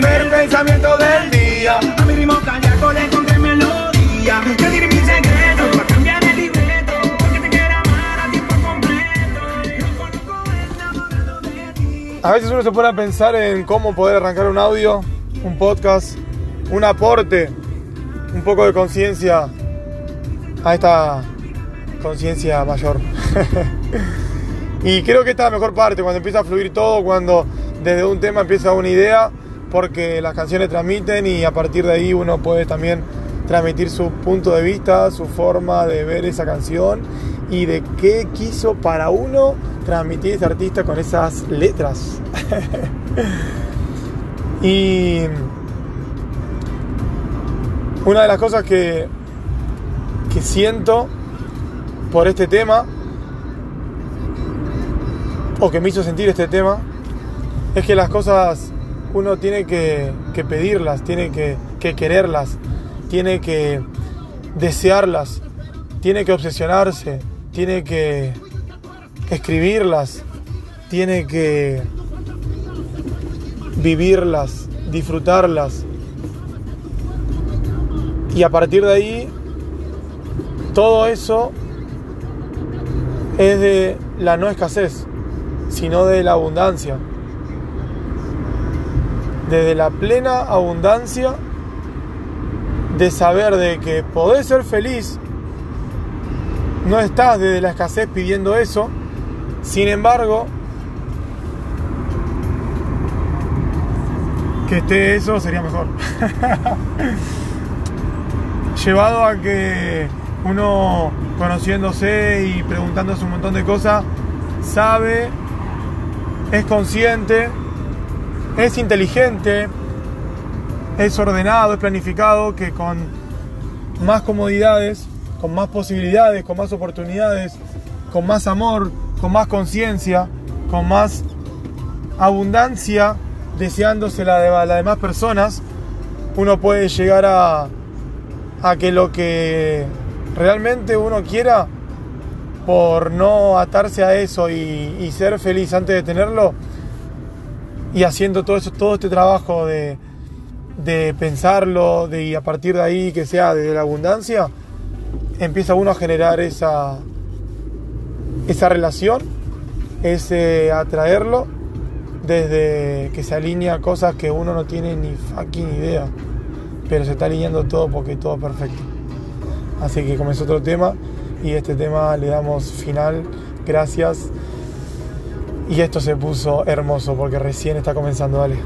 primer pensamiento del día. A mi ritmo callaco le encontré melodía. Yo diré mis secretos para cambiar el libreto. Porque te quiero amar a tiempo completo. de ti. A veces uno se pone a pensar en cómo poder arrancar un audio, un podcast, un aporte, un poco de conciencia a esta conciencia mayor. y creo que esta es la mejor parte, cuando empieza a fluir todo, cuando desde un tema empieza una idea porque las canciones transmiten y a partir de ahí uno puede también transmitir su punto de vista, su forma de ver esa canción y de qué quiso para uno transmitir este artista con esas letras. y una de las cosas que, que siento por este tema, o que me hizo sentir este tema, es que las cosas uno tiene que, pedirlas, tiene que, que quererlas, tiene que desearlas, tiene que obsesionarse, tiene que escribirlas, tiene que vivirlas, disfrutarlas. Y a partir de ahí, todo eso es de la no escasez, sino de la abundancia. Desde la plena abundancia de saber de que podés ser feliz, no estás desde la escasez pidiendo eso, sin embargo, que esté eso sería mejor. Llevado a que uno conociéndose y preguntándose un montón de cosas, sabe, es consciente, es inteligente, es ordenado, es planificado, que con más comodidades, con más posibilidades, con más oportunidades, con más amor, con más conciencia, con más abundancia, deseándosela de las demás personas, uno puede llegar a que lo que realmente uno quiera, por no atarse a eso y, ser feliz antes de tenerlo, y haciendo todo, eso, todo este trabajo de, de pensarlo de, y a partir de ahí que sea desde la abundancia, empieza uno a generar esa, esa relación, ese atraerlo desde que se alinea cosas que uno no tiene ni fucking idea, pero se está alineando todo porque todo es perfecto. Así que comenzó otro tema y este tema le damos final. Gracias. Y esto se puso hermoso porque recién está comenzando, dale.